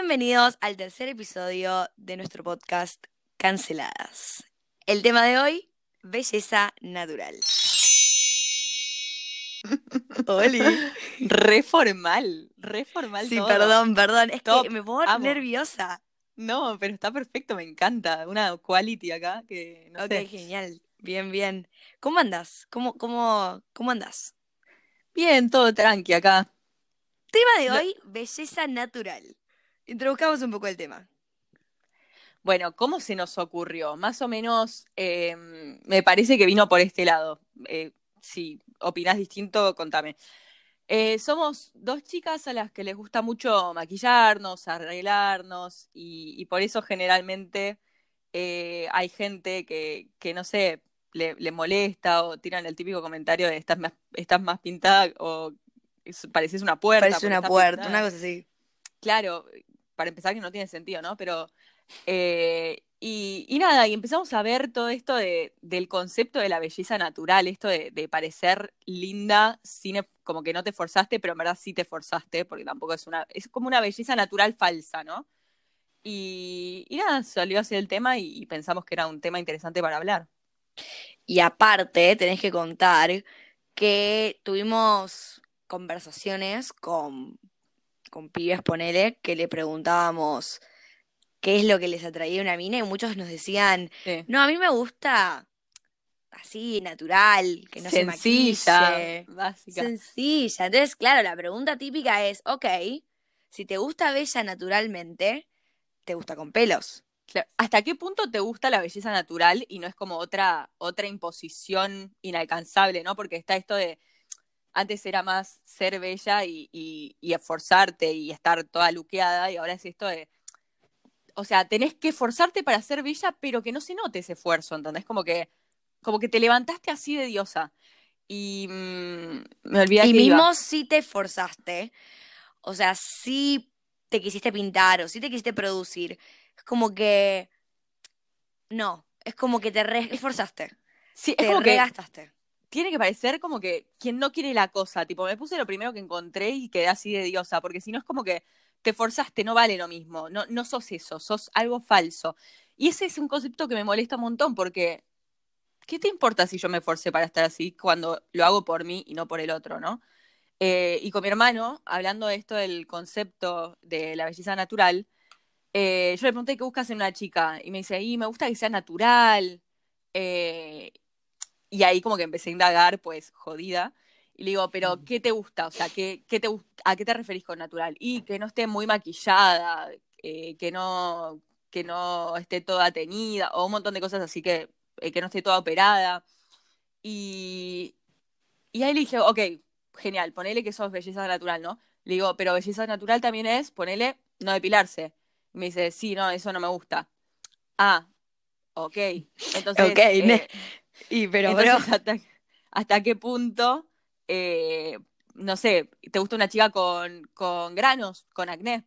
Bienvenidos al tercer episodio de nuestro podcast Canceladas. El tema de hoy, belleza natural. Oli. Re formal, re formal. Sí, todo. perdón, perdón. Es Top, que me pongo amo. nerviosa. No, pero está perfecto, me encanta. Una quality acá que no ok, sé. genial. Bien, bien. ¿Cómo andas? ¿Cómo, cómo, cómo andas? Bien, todo tranqui acá. Tema de Lo- hoy, belleza natural. Introduzcamos un poco el tema. Bueno, ¿cómo se nos ocurrió? Más o menos, eh, me parece que vino por este lado. Eh, si opinás distinto, contame. Eh, somos dos chicas a las que les gusta mucho maquillarnos, arreglarnos, y, y por eso generalmente eh, hay gente que, que no sé, le, le molesta o tiran el típico comentario de estás más, estás más pintada o es- pareces una puerta. Parece porque una puerta, pintada. una cosa así. Claro, para empezar que no tiene sentido, ¿no? Pero, eh, y, nada, y empezamos a ver todo esto de, del concepto de la belleza natural, esto de, parecer linda, sin, e- como que no te forzaste, pero en verdad sí te forzaste, porque tampoco es una, es como una belleza natural falsa, ¿no? Y, y nada, salió así el tema y, y pensamos que era un tema interesante para hablar. Y aparte, tenés que contar que tuvimos conversaciones con, con pibes, ponele, que le preguntábamos qué es lo que les atraía a una mina y muchos nos decían, Sí. no, a mí me gusta así, natural, que no se Sencilla, maquille. básica. Sencilla. Entonces, claro, la pregunta típica es, ok, si te gusta bella naturalmente, ¿te gusta con pelos? Claro, ¿Hasta qué punto te gusta la belleza natural y no es como otra, otra imposición inalcanzable, ¿no? Porque está esto de, antes era más ser bella y, y, y esforzarte y estar toda luqueada y ahora es esto de, o sea, tenés que esforzarte para ser bella, pero que no se note ese esfuerzo, ¿entendés? Como que, como que te levantaste así de diosa. Y mm, me olvidé Y que iba. mismo si te esforzaste, o sea, si te quisiste pintar o si te quisiste producir, es como que no, es como que te re esforzaste, Sí, es te como que. Tiene que parecer como que quien no quiere la cosa, tipo, me puse lo primero que encontré y quedé así de diosa, porque si no es como que te forzaste, no vale lo mismo, no, no sos eso, sos algo falso. Y ese es un concepto que me molesta un montón, porque ¿qué te importa si yo me forcé para estar así cuando lo hago por mí y no por el otro, no? Eh, y con mi hermano, hablando de esto del concepto de la belleza natural, eh, yo le pregunté qué buscas en una chica y me dice, y me gusta que sea natural. Eh, y ahí como que empecé a indagar, pues jodida. Y le digo, pero ¿qué te gusta? O sea, ¿qué, qué te, ¿a qué te referís con natural? Y que no esté muy maquillada, eh, que, no, que no esté toda teñida, o un montón de cosas así que, eh, que no esté toda operada. Y, y ahí le dije, ok, genial, ponele que sos belleza natural, ¿no? Le digo, pero belleza natural también es, ponele, no depilarse. Y me dice, sí, no, eso no me gusta. Ah, ok. Entonces, Ok, eh, Y pero, bro, entonces, ¿hasta, hasta qué punto, eh, no sé, te gusta una chica con, con granos, con acné?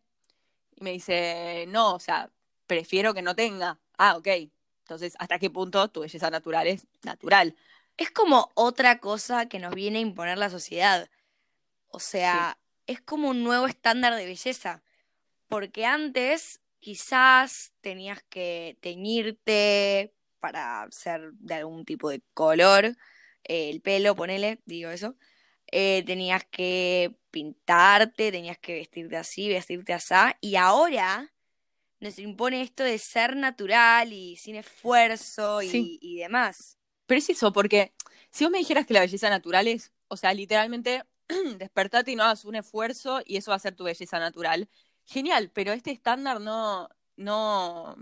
Y me dice, no, o sea, prefiero que no tenga. Ah, ok. Entonces, ¿hasta qué punto tu belleza natural es natural? es como otra cosa que nos viene a imponer la sociedad. O sea, es como un nuevo estándar de belleza. Porque antes quizás tenías que teñirte para ser de algún tipo de color, eh, el pelo, ponele, digo eso. Eh, tenías que pintarte, tenías que vestirte así, vestirte así. Y ahora nos impone esto de ser natural y sin esfuerzo y, y demás. Pero es eso, porque si vos me dijeras que la belleza natural es, o sea, literalmente despertate y no hagas un esfuerzo y eso va a ser tu belleza natural, genial, pero este estándar no, no,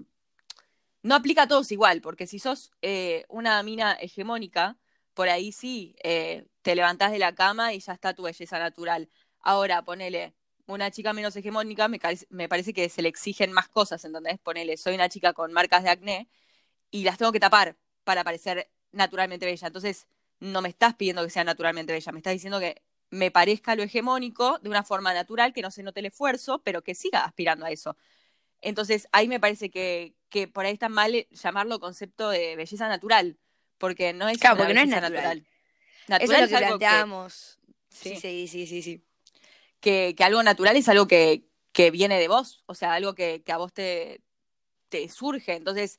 no aplica a todos igual, porque si sos eh, una mina hegemónica, por ahí sí, eh, te levantás de la cama y ya está tu belleza natural. Ahora, ponele, una chica menos hegemónica, me, me parece que se le exigen más cosas, ¿entendés? Ponele, soy una chica con marcas de acné y las tengo que tapar para parecer naturalmente bella. Entonces, no me estás pidiendo que sea naturalmente bella, me estás diciendo que me parezca lo hegemónico de una forma natural, que no se note el esfuerzo, pero que siga aspirando a eso. Entonces, ahí me parece que, que por ahí está mal llamarlo concepto de belleza natural, porque no es Claro, porque no es natural. natural. Eso es lo que planteamos. sí, Sí, sí, sí, sí, sí. que, que algo natural es algo que, que viene de vos, o sea, algo que, que a vos te, te surge. Entonces,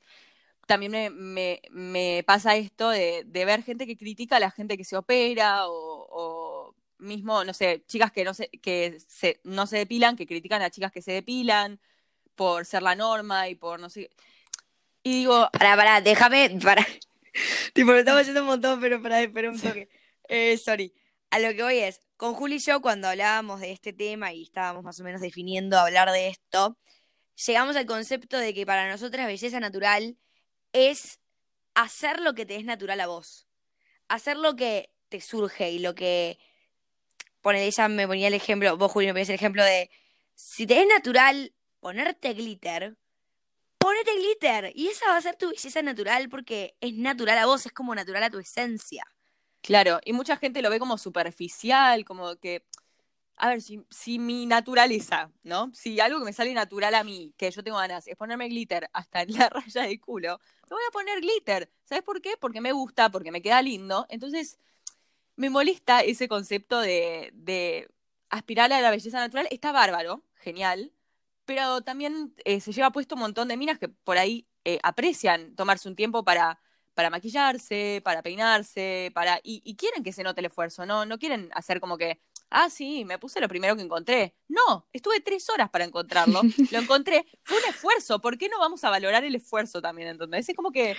también me, me, me pasa esto de, de, ver gente que critica a la gente que se opera o, o mismo, no sé, chicas que no se, que se, no se depilan, que critican a chicas que se depilan por ser la norma y por no sé. Y digo. Pará, pará, déjame. Para. tipo, lo estamos haciendo un montón, pero para, espera un toque. Eh, sorry. A lo que voy es, con Juli y yo, cuando hablábamos de este tema y estábamos más o menos definiendo hablar de esto, llegamos al concepto de que para nosotras belleza natural es hacer lo que te es natural a vos. Hacer lo que te surge y lo que. Pone, ella me ponía el ejemplo, vos, Juli, me ponías el ejemplo de. Si te es natural ponerte glitter, ponete glitter. Y esa va a ser tu belleza natural porque es natural a vos, es como natural a tu esencia. Claro, y mucha gente lo ve como superficial, como que, a ver, si, mi naturaleza, ¿no? Si algo que me sale natural a mí, que yo tengo ganas, es ponerme glitter hasta en la raya del culo, me voy a poner glitter. ¿Sabes por qué? Porque me gusta, porque me queda lindo. Entonces, me molesta ese concepto de aspirar a la belleza natural. Está bárbaro, genial, pero también eh, se lleva puesto un montón de minas que por ahí eh, aprecian tomarse un tiempo para para maquillarse, para peinarse, para y, y, quieren que se note el esfuerzo, no, no quieren hacer como que, ah, sí, me puse lo primero que encontré. No, estuve tres horas para encontrarlo, lo encontré, fue un esfuerzo, ¿por qué no vamos a valorar el esfuerzo también? Entonces es como que...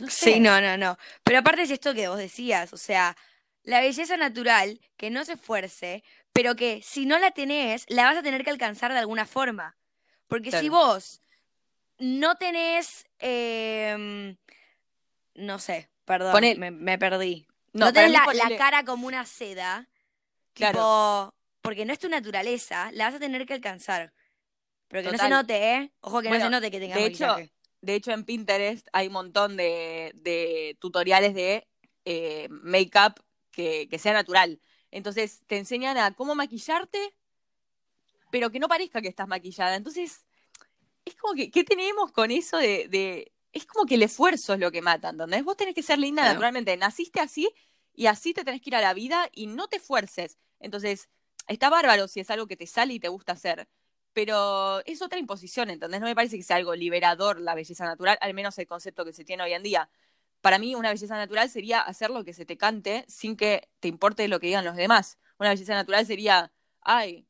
No sé. Sí, no, no, no. Pero aparte es esto que vos decías, o sea, la belleza natural, que no se esfuerce, pero que si no la tenés, la vas a tener que alcanzar de alguna forma. Porque claro. si vos no tenés, eh, no sé, perdón, Poné... me, me, perdí. No, no tenés la, ponele... la, cara como una seda, claro. Tipo, porque no es tu naturaleza, la vas a tener que alcanzar. Pero que Total. no se note, ¿eh? Ojo que bueno, no se note que tengas de hecho. De hecho, en Pinterest hay un montón de, de tutoriales de eh, make-up que, que sea natural. Entonces, te enseñan a cómo maquillarte, pero que no parezca que estás maquillada. Entonces, es como que, ¿qué tenemos con eso de, de, es como que el esfuerzo es lo que mata, ¿entendés? Vos tenés que ser linda claro. naturalmente, naciste así y así te tenés que ir a la vida y no te esfuerces. Entonces, está bárbaro si es algo que te sale y te gusta hacer, pero es otra imposición, ¿entendés? No me parece que sea algo liberador la belleza natural, al menos el concepto que se tiene hoy en día. Para mí, una belleza natural sería hacer lo que se te cante sin que te importe lo que digan los demás. Una belleza natural sería, ay,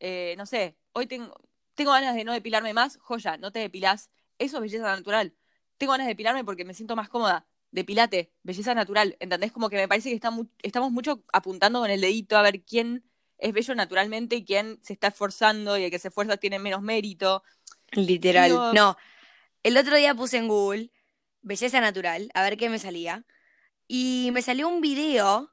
eh, no sé, hoy tengo, tengo ganas de no depilarme más, joya, no te depilás. Eso es belleza natural. Tengo ganas de depilarme porque me siento más cómoda. Depilate, belleza natural. ¿Entendés? Como que me parece que está mu estamos mucho apuntando con el dedito a ver quién es bello naturalmente y quién se está esforzando y el que se esfuerza tiene menos mérito. Literal. No. El otro día puse en Google belleza natural, a ver qué me salía. Y me salió un video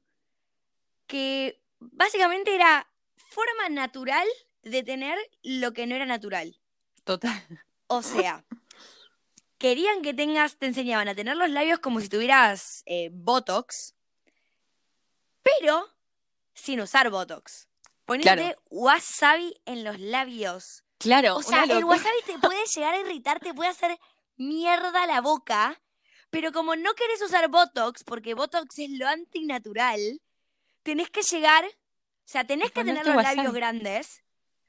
que básicamente era forma natural de tener lo que no era natural. Total. O sea, querían que tengas, te enseñaban a tener los labios como si tuvieras eh, Botox, pero sin usar Botox. Claro. wasabi en los labios. Claro. O sea, el wasabi te puede llegar a irritar, te puede hacer mierda la boca, pero como no querés usar Botox, porque Botox es lo antinatural, tenés que llegar, o sea, tenés que tener los labios grandes,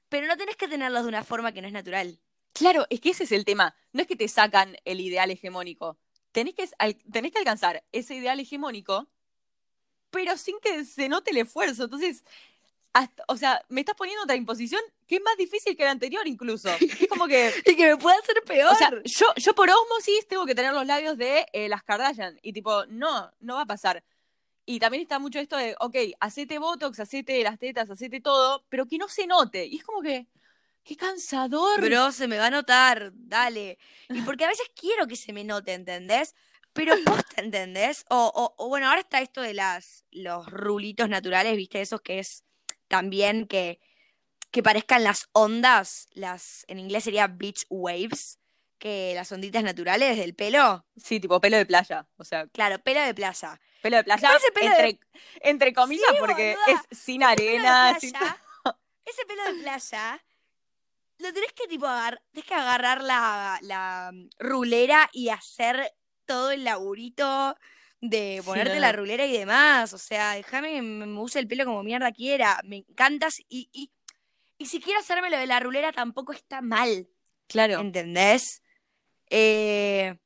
pero no tenés que tenerlos de una forma que no es natural. Claro, es que ese es el tema. No es que te sacan el ideal hegemónico. Tenés que, tenés que alcanzar ese ideal hegemónico, pero sin que se note el esfuerzo. Entonces, hasta, o sea, me estás poniendo otra imposición que es más difícil que la anterior incluso. Es como que... y que me puede hacer peor. O sea, yo, yo por osmosis tengo que tener los labios de eh, las Kardashian. Y tipo, no, no va a pasar. Y también está mucho esto de, ok, hacete Botox, hacete las tetas, hacete todo, pero que no se note. Y es como que, qué cansador. Bro, se me va a notar, dale. Y porque a veces quiero que se me note, ¿entendés? Pero vos te entendés. O, o, o, bueno, ahora está esto de las los rulitos naturales, ¿viste? Esos que es también que, que parezcan las ondas, las en inglés sería beach waves, que las onditas naturales del pelo. Sí, tipo pelo de playa, o sea. Claro, pelo de playa. Pelo de playa, pelo entre, de... entre comillas, sí, porque boluda. es sin arena. Ese pelo, sin... ese pelo de playa lo tenés que tipo agarrar, tenés que agarrar la, la rulera y hacer todo el laburito de ponerte sí, no, la rulera y demás. O sea, déjame que me use el pelo como mierda quiera. Me encantas y, y Y si quiero hacerme lo de la rulera, tampoco está mal. Claro. ¿Entendés? Eh,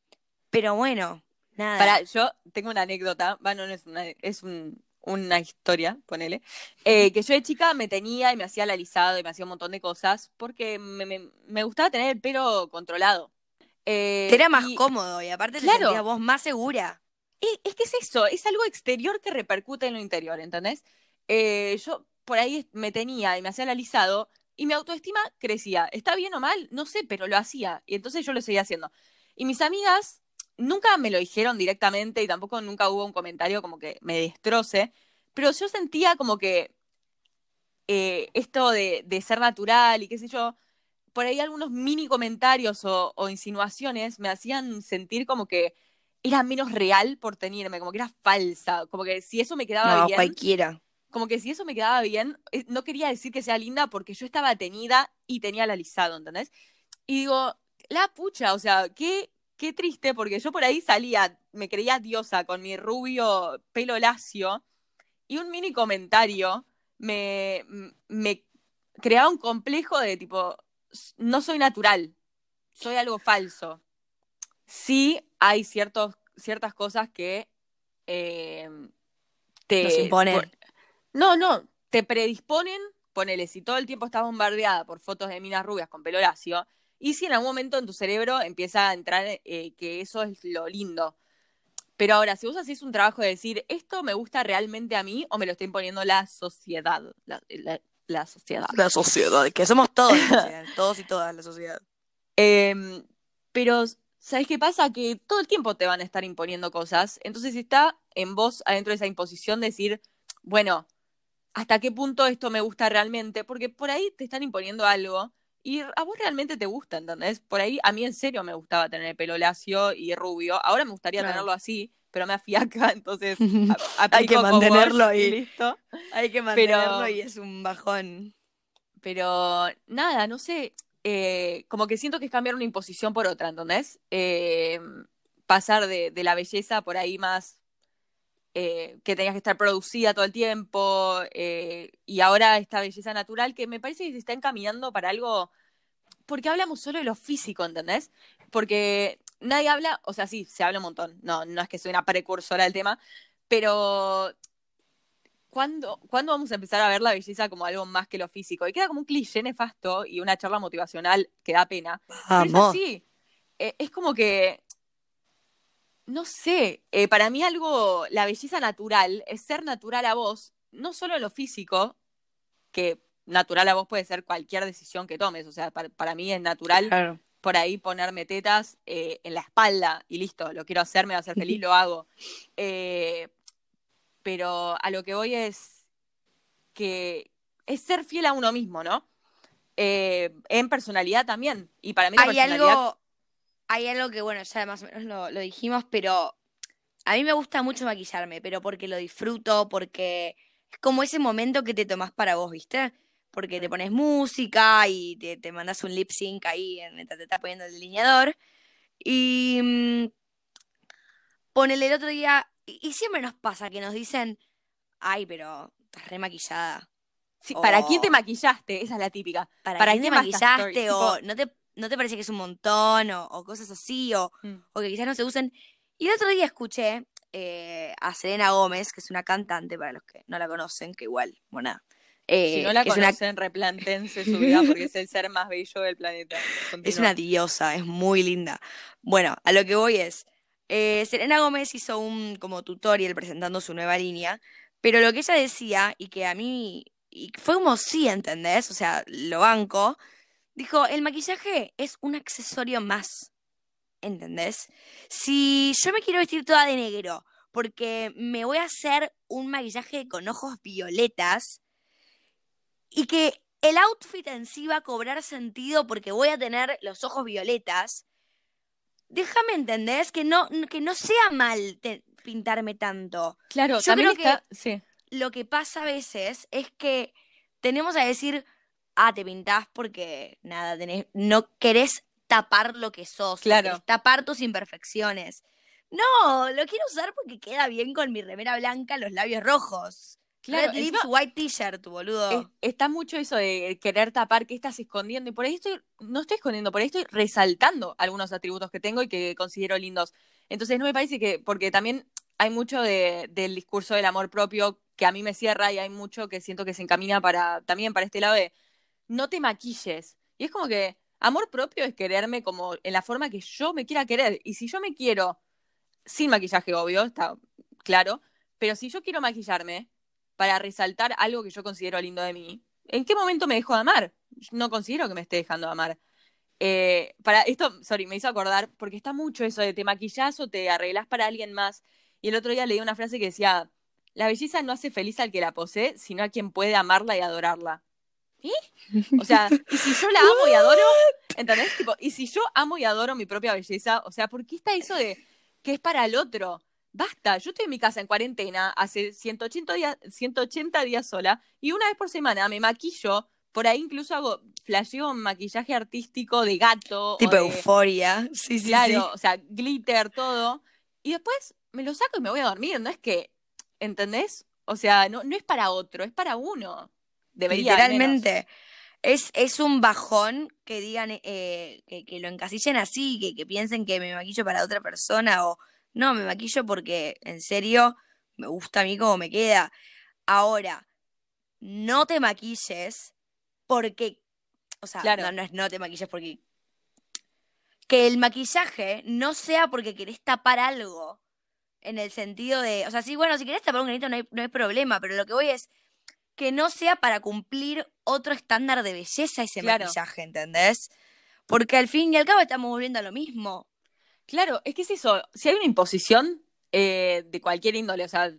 pero bueno, nada. Para, yo tengo una anécdota, bueno, no es una, es un, una historia, ponele, eh, que yo de chica me tenía y me hacía el alisado y me hacía un montón de cosas porque me, me, me gustaba tener el pelo controlado. Eh, Te era más y- cómodo y aparte Claro. te sentías vos más segura. Es que es eso, es algo exterior que repercute en lo interior, ¿entendés? Eh, yo por ahí me tenía y me hacía el alisado y mi autoestima crecía. ¿Está bien o mal? No sé, pero lo hacía. Y entonces yo lo seguía haciendo. Y mis amigas nunca me lo dijeron directamente y tampoco nunca hubo un comentario como que me destroce, pero yo sentía como que eh, esto de, ser natural y qué sé yo, por ahí algunos mini comentarios o insinuaciones me hacían sentir como que era menos real por tenerme, como que era falsa, como que si eso me quedaba No, bien, cualquiera. como que si eso me quedaba bien, eh, no quería decir que sea linda porque yo estaba tenida y tenía el alisado, ¿entendés? Y digo, la pucha, o sea, qué, qué triste, porque yo por ahí salía, me creía diosa con mi rubio pelo lacio y un mini comentario me, me creaba un complejo de tipo, no soy natural, soy algo falso. Sí hay ciertos, ciertas cosas que eh, te... Nos imponen. no, no, te predisponen, ponele, si todo el tiempo estás bombardeada por fotos de minas rubias con pelo lacio, y si en algún momento en tu cerebro empieza a entrar eh, que eso es lo lindo. Pero ahora, si vos hacés un trabajo de decir, ¿esto me gusta realmente a mí o me lo está imponiendo la sociedad? La, la- la sociedad. La sociedad, que somos todos, todos y todas la sociedad. Em, pero, ¿sabes qué pasa? Que todo el tiempo te van a estar imponiendo cosas. Entonces está en vos, adentro de esa imposición, decir, bueno, ¿hasta qué punto esto me gusta realmente? Porque por ahí te están imponiendo algo y a vos realmente te gusta, ¿entendés? Por ahí a mí en serio me gustaba tener el pelo lacio y rubio. Ahora me gustaría Claro. tenerlo así, pero me afiaca, entonces Hay que mantenerlo y listo. Hay que mantenerlo y es un bajón. Pero nada, no sé, eh, como que siento que es cambiar una imposición por otra, ¿entendés? Eh, pasar de, la belleza por ahí más eh, que tenías que estar producida todo el tiempo y ahora esta belleza natural que me parece que se está encaminando para algo, porque hablamos solo de lo físico, ¿entendés? Porque nadie habla, o sea, sí, se habla un montón, no, no es que soy una precursora del tema, pero ¿Cuándo, ¿Cuándo vamos a empezar a ver la belleza como algo más que lo físico? Y queda como un cliché nefasto y una charla motivacional que da pena. Pero es Vamos. así. Eh, es como que, no sé, eh, para mí algo, la belleza natural es ser natural a vos, no solo en lo físico, que natural a vos puede ser cualquier decisión que tomes. O sea, para, para mí es natural Claro. por ahí ponerme tetas eh, en la espalda y listo, lo quiero hacer, me va a hacer feliz, lo hago. Pero a lo que voy es que es ser fiel a uno mismo, ¿no? Eh, en personalidad también. Y para mí la Hay personalidad... algo, hay algo que, bueno, ya más o menos lo, lo dijimos, pero a mí me gusta mucho maquillarme, pero porque lo disfruto, porque es como ese momento que te tomás para vos, ¿viste? Porque te pones música y te, te mandas un lip sync ahí mientras te estás poniendo el delineador. Y mm, ponele el otro día, y, y siempre nos pasa que nos dicen, ay, pero estás re maquillada. Sí, ¿Para quién te maquillaste? Esa es la típica. ¿Para, ¿Para quién te maquillaste? O Tipo- ¿no te, no te parece que es un montón? O, o cosas así, o, Mm. o que quizás no se usen. Y el otro día escuché eh, a Selena Gómez, que es una cantante, para los que no la conocen, que igual, bueno, nada. si eh, no la una, conocen, replantense su vida porque es el ser más bello del planeta. es una diosa, es muy linda. Bueno, a lo que voy es, eh, Selena Gómez hizo un como tutorial presentando su nueva línea, pero lo que ella decía, y que a mí, y fue como sí, ¿entendés? O sea, lo banco, dijo, el maquillaje es un accesorio más, ¿entendés? Si yo me quiero vestir toda de negro, porque me voy a hacer un maquillaje con ojos violetas, y que el outfit en sí va a cobrar sentido porque voy a tener los ojos violetas, déjame entendés que no, que no sea mal te- pintarme tanto. Claro, Yo también creo que-. Sí. Lo que pasa a veces es que tenemos a decir, ah, te pintás porque nada, tenés, no querés tapar lo que sos, Claro. tapar tus imperfecciones. No, lo quiero usar porque queda bien con mi remera blanca, los labios rojos. Red lips, white t-shirt, boludo. está mucho eso de querer tapar qué estás escondiendo. Y por ahí estoy, no estoy escondiendo, por ahí estoy resaltando algunos atributos que tengo y que considero lindos. Entonces no me parece que, porque también hay mucho del discurso del amor propio que a mí me cierra y hay mucho que siento que se encamina para, también para este lado de no te maquilles. Y es como que amor propio es quererme como en la forma que yo me quiera querer. Y si yo me quiero, sin maquillaje, obvio, está claro, pero si yo quiero maquillarme, para resaltar algo que yo considero lindo de mí, ¿en qué momento me dejo de amar? No considero que me esté dejando de amar. Eh, para esto, sorry, me hizo acordar, porque está mucho eso de te maquillas o te arreglas para alguien más. Y el otro día leí una frase que decía, la belleza no hace feliz al que la posee, sino a quien puede amarla y adorarla. ¿Y? O sea, y si yo la amo y adoro, ¿entendés? Tipo, y si yo amo y adoro mi propia belleza, o sea, ¿por qué está eso de que es para el otro? Basta, yo estoy en mi casa en cuarentena hace 180 días, 180 días sola y una vez por semana me maquillo, por ahí incluso hago, flasheo maquillaje artístico de gato. Tipo euforia, sí, sí. Claro, o sea, glitter, todo. Y después me lo saco y me voy a dormir, no es que, ¿entendés? O sea, no, no es para otro, es para uno. Debería. Literalmente. Es, es un bajón que digan, eh, que, que, lo encasillen así, que, que piensen que me maquillo para otra persona o no, me maquillo porque en serio me gusta a mí como me queda. Ahora, no te maquilles porque, o sea, no, no es no te maquilles porque que el maquillaje no sea porque querés tapar algo. En el sentido de, o sea, sí, bueno, si querés tapar un granito no hay, no hay problema, pero lo que voy es que no sea para cumplir otro estándar de belleza ese maquillaje, ¿entendés? Porque al fin y al cabo estamos volviendo a lo mismo. Claro, es que es eso. Si hay una imposición eh, de cualquier índole, o sea,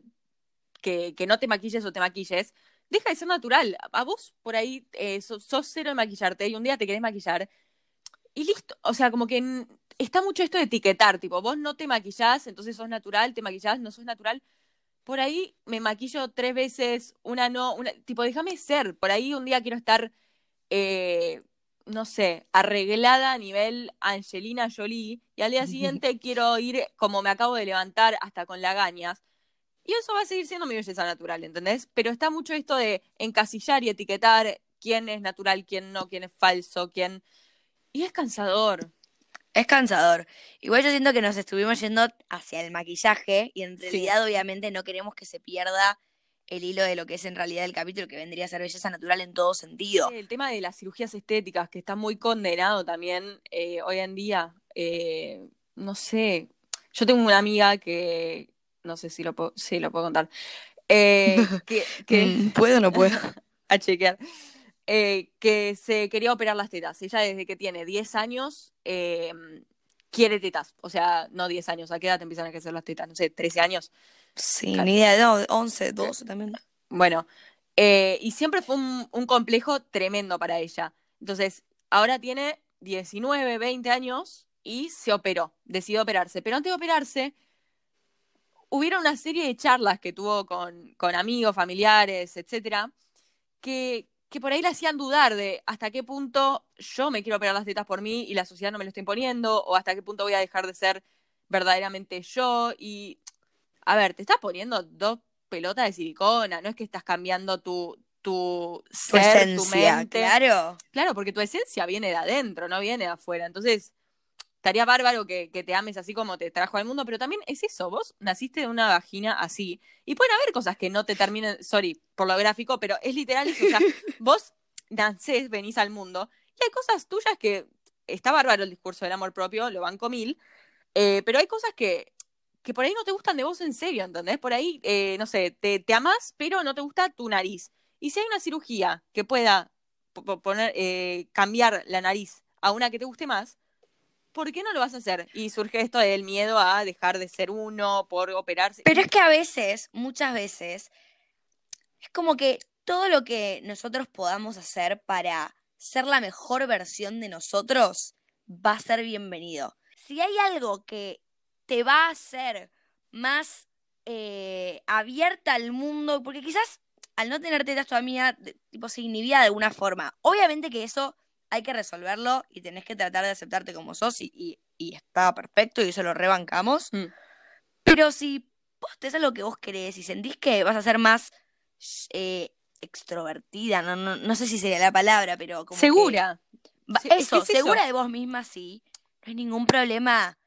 que, no te maquilles o te maquilles, deja de ser natural. A vos por ahí eh, sos, cero de maquillarte y un día te querés maquillar y listo. O sea, como que está mucho esto de etiquetar, tipo, vos no te maquillás, entonces sos natural, te maquillás, no sos natural. Por ahí me maquillo tres veces, una no, una, tipo, déjame ser. Por ahí un día quiero estar eh, no sé, arreglada a nivel Angelina Jolie y al día siguiente quiero ir como me acabo de levantar hasta con lagañas. Y eso va a seguir siendo mi belleza natural, ¿entendés? Pero está mucho esto de encasillar y etiquetar quién es natural, quién no, quién es falso, quién... Y es cansador. Es cansador. Igual yo siento que nos estuvimos yendo hacia el maquillaje y en realidad obviamente no queremos que se pierda el hilo de lo que es en realidad el capítulo, que vendría a ser belleza natural en todo sentido. el tema de las cirugías estéticas, que está muy condenado también eh, hoy en día. Eh, no sé, yo tengo una amiga que, no sé si lo puedo, sí, lo puedo contar. Eh, que, mm, ¿Puedo o no puedo? a chequear. que se quería operar las tetas. Ella desde que tiene 10 años quiere tetas. O sea, no 10 años, ¿a qué edad te empiezan a crecer las tetas? No sé, 13 años. Sí, ni idea, no, 11, 12 también. Bueno, eh, y siempre fue un, complejo tremendo para ella. Entonces, ahora tiene 19, 20 años y se operó, decidió operarse. Pero antes de operarse, hubieron una serie de charlas que tuvo con, con amigos, familiares, etcétera, que, que por ahí le hacían dudar de hasta qué punto yo me quiero operar las tetas por mí y la sociedad no me lo está imponiendo, o hasta qué punto voy a dejar de ser verdaderamente yo. Y a ver, te estás poniendo dos pelotas de silicona, no es que estás cambiando tu, tu, ser, tu mente. Claro. Claro, porque tu esencia viene de adentro, no viene de afuera. Entonces, estaría bárbaro que, que, te ames así como te trajo al mundo, pero también es eso, vos naciste de una vagina así. Y pueden haber cosas que no te terminen, sorry, por lo gráfico, pero es literal eso. O sea, vos nacés, venís al mundo, y hay cosas tuyas que está bárbaro el discurso del amor propio, lo banco mil, eh, pero hay cosas que que por ahí no te gustan de vos en serio, ¿entendés? Por ahí, eh, no sé, te, te amás, pero no te gusta tu nariz. Y si hay una cirugía que pueda poner, eh, cambiar la nariz a una que te guste más, ¿por qué no lo vas a hacer? Y surge esto del miedo a dejar de ser uno por operarse. Pero es que a veces, muchas veces, es como que todo lo que nosotros podamos hacer para ser la mejor versión de nosotros va a ser bienvenido. Si hay algo que te va a hacer más eh, abierta al mundo, porque quizás al no tener tetas amiga, tipo, se inhibía de alguna forma. Obviamente que eso hay que resolverlo y tenés que tratar de aceptarte como sos y, y, está perfecto y eso lo rebancamos. Mm. Pero si vos te lo que vos querés y sentís que vas a ser más eh, extrovertida, no, no, no sé si sería la palabra, pero como Segura. Va- Sí, es que eso, es eso. segura de vos misma, sí. No hay ningún problema.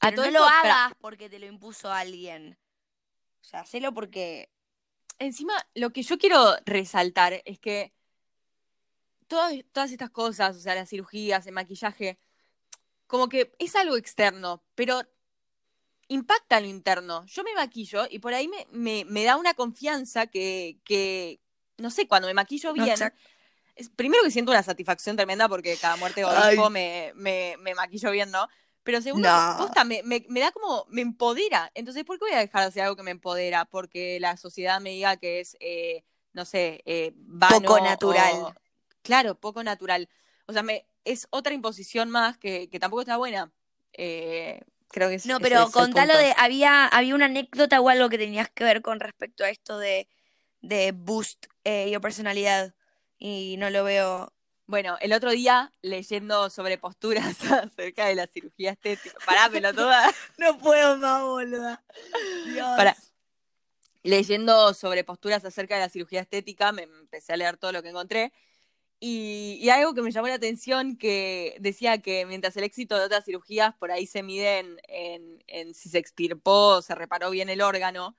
A todo no lo hagas porque te lo impuso alguien. O sea, hacelo porque. Encima, lo que yo quiero resaltar es que todas, todas estas cosas, o sea, las cirugías, el maquillaje, como que es algo externo, pero impacta en lo interno. Yo me maquillo y por ahí me, me, me da una confianza que, que, no sé, cuando me maquillo bien, es- primero que siento una satisfacción tremenda porque cada muerte o me, me, me maquillo bien, ¿no? Pero No. posta, me, me, me da como, me empodera. Entonces, ¿por qué voy a dejar de hacer algo que me empodera? Porque la sociedad me diga que es, eh, no sé, eh, vano Poco natural. o- claro, poco natural. O sea, me, es otra imposición más que, que tampoco está buena. Eh, creo que es, No, pero contalo de. Había, había una anécdota o algo que tenías que ver con respecto a esto de, de boost eh, your personalidad. Y no lo veo. Bueno, el otro día, leyendo sobre posturas acerca de la cirugía estética. Pará, pelotuda. No puedo más, boluda. Dios. Pará. leyendo sobre posturas acerca de la cirugía estética, me empecé a leer todo lo que encontré. Y, y algo que me llamó la atención que decía que mientras el éxito de otras cirugías por ahí se mide en, en- si se extirpó o se reparó bien el órgano,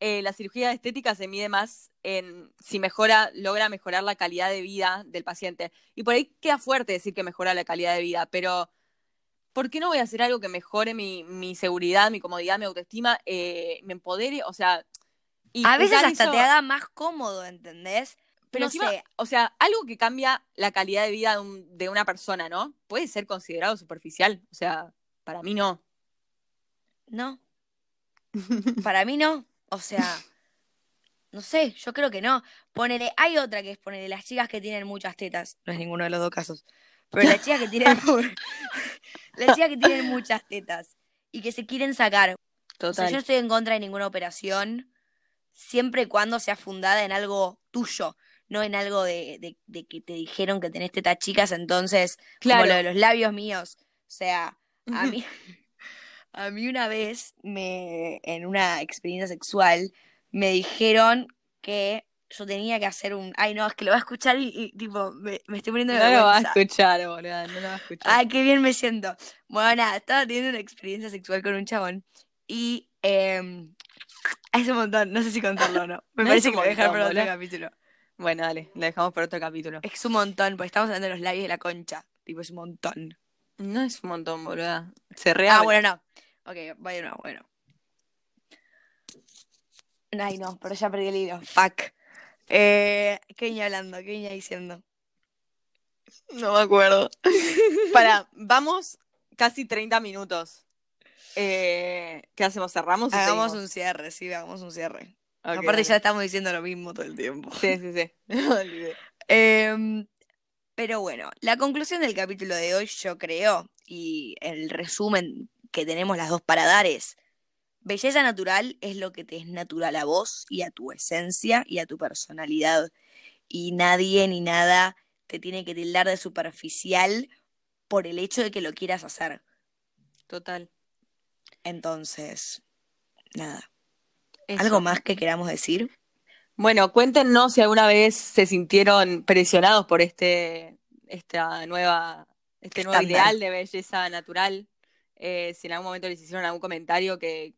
eh, la cirugía estética se mide más en si mejora, logra mejorar la calidad de vida del paciente. Y por ahí queda fuerte decir que mejora la calidad de vida, pero ¿por qué no voy a hacer algo que mejore mi, mi seguridad, mi comodidad, mi autoestima, eh, me empodere? O sea, y A veces hasta eso- te haga más cómodo, ¿entendés? pero no encima, sé. o sea, algo que cambia la calidad de vida de, un- de una persona, ¿no? Puede ser considerado superficial. O sea, para mí no. No. Para mí no. O sea, no sé, yo creo que no. Ponele, hay otra que es ponerle las chicas que tienen muchas tetas. No es ninguno de los dos casos. Pero las chicas que tienen las chicas que tienen muchas tetas y que se quieren sacar. O sea, yo no estoy en contra de ninguna operación, siempre y cuando sea fundada en algo tuyo, no en algo de, de- de que te dijeron que tenés tetas chicas, entonces, Claro. como lo de los labios míos. O sea, a mí, a mí una vez, me, en una experiencia sexual, me dijeron que yo tenía que hacer un... Ay, no, es que lo va a escuchar y, y, tipo, me, me estoy poniendo de No lo va a vergüenza. escuchar, boludo. No lo va a escuchar. Ay, qué bien me siento. Bueno, nada, estaba teniendo una experiencia sexual con un chabón y eh, es un montón, no sé si contarlo o no. Me No parece que lo voy a dejar para otro capítulo. Bueno, dale, la dejamos para otro capítulo. Es un montón, porque estamos hablando de los labios de la concha. Tipo, es un montón. No es un montón, boluda. Se Ah, reabre. bueno, no. Ok, nuevo, bueno. Ay, no, pero ya perdí el hilo. Fuck. Eh, ¿Qué venía hablando? ¿Qué venía diciendo? No me acuerdo. para, vamos casi 30 minutos. Eh, ¿Qué hacemos? ¿Cerramos o Hagamos seguimos? un cierre, sí, hagamos un cierre. Aparte ya estamos diciendo lo mismo todo el tiempo. Sí, sí, sí. Me olvidé. Em, pero bueno, la conclusión del capítulo de hoy, yo creo, y el resumen que tenemos las dos para dar es, belleza natural es lo que te es natural a vos y a tu esencia y a tu personalidad. Y nadie ni nada te tiene que tildar de superficial por el hecho de que lo quieras hacer. Total. Entonces, nada. Eso. ¿Algo más que queramos decir? Bueno, cuéntenos si alguna vez se sintieron presionados por este, esta nueva, este nuevo Estándar. ideal de belleza natural. Eh, si en algún momento les hicieron algún comentario que,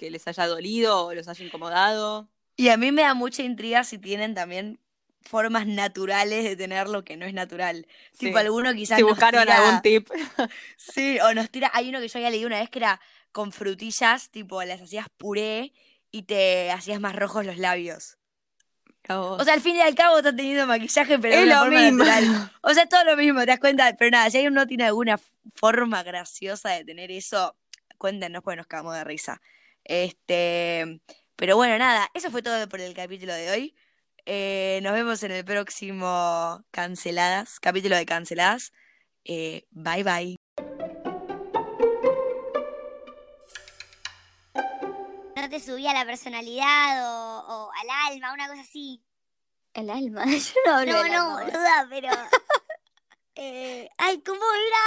que les haya dolido o los haya incomodado. Y a mí me da mucha intriga si tienen también formas naturales de tener lo que no es natural. Sí. Tipo, alguno quizás Si buscaron tira- algún tip. Sí, o nos tira. Hay uno que yo había leído una vez que era con frutillas, tipo, las hacías puré y te hacías más rojos los labios. O sea, al fin y al cabo estás teniendo maquillaje, pero de es una lo forma mismo. natural. O sea, es todo lo mismo, te das cuenta. Pero nada, si hay uno tiene alguna forma graciosa de tener eso, cuéntenos porque nos cagamos de risa. Este, pero bueno, nada, eso fue todo por el capítulo de hoy. Eh, nos vemos en el próximo Canceladas, capítulo de Canceladas. Eh, bye bye. no te subía la personalidad o, o al alma, una cosa así. El alma. Yo no hablo No, no, boluda, pero. eh, ay, ¿cómo era?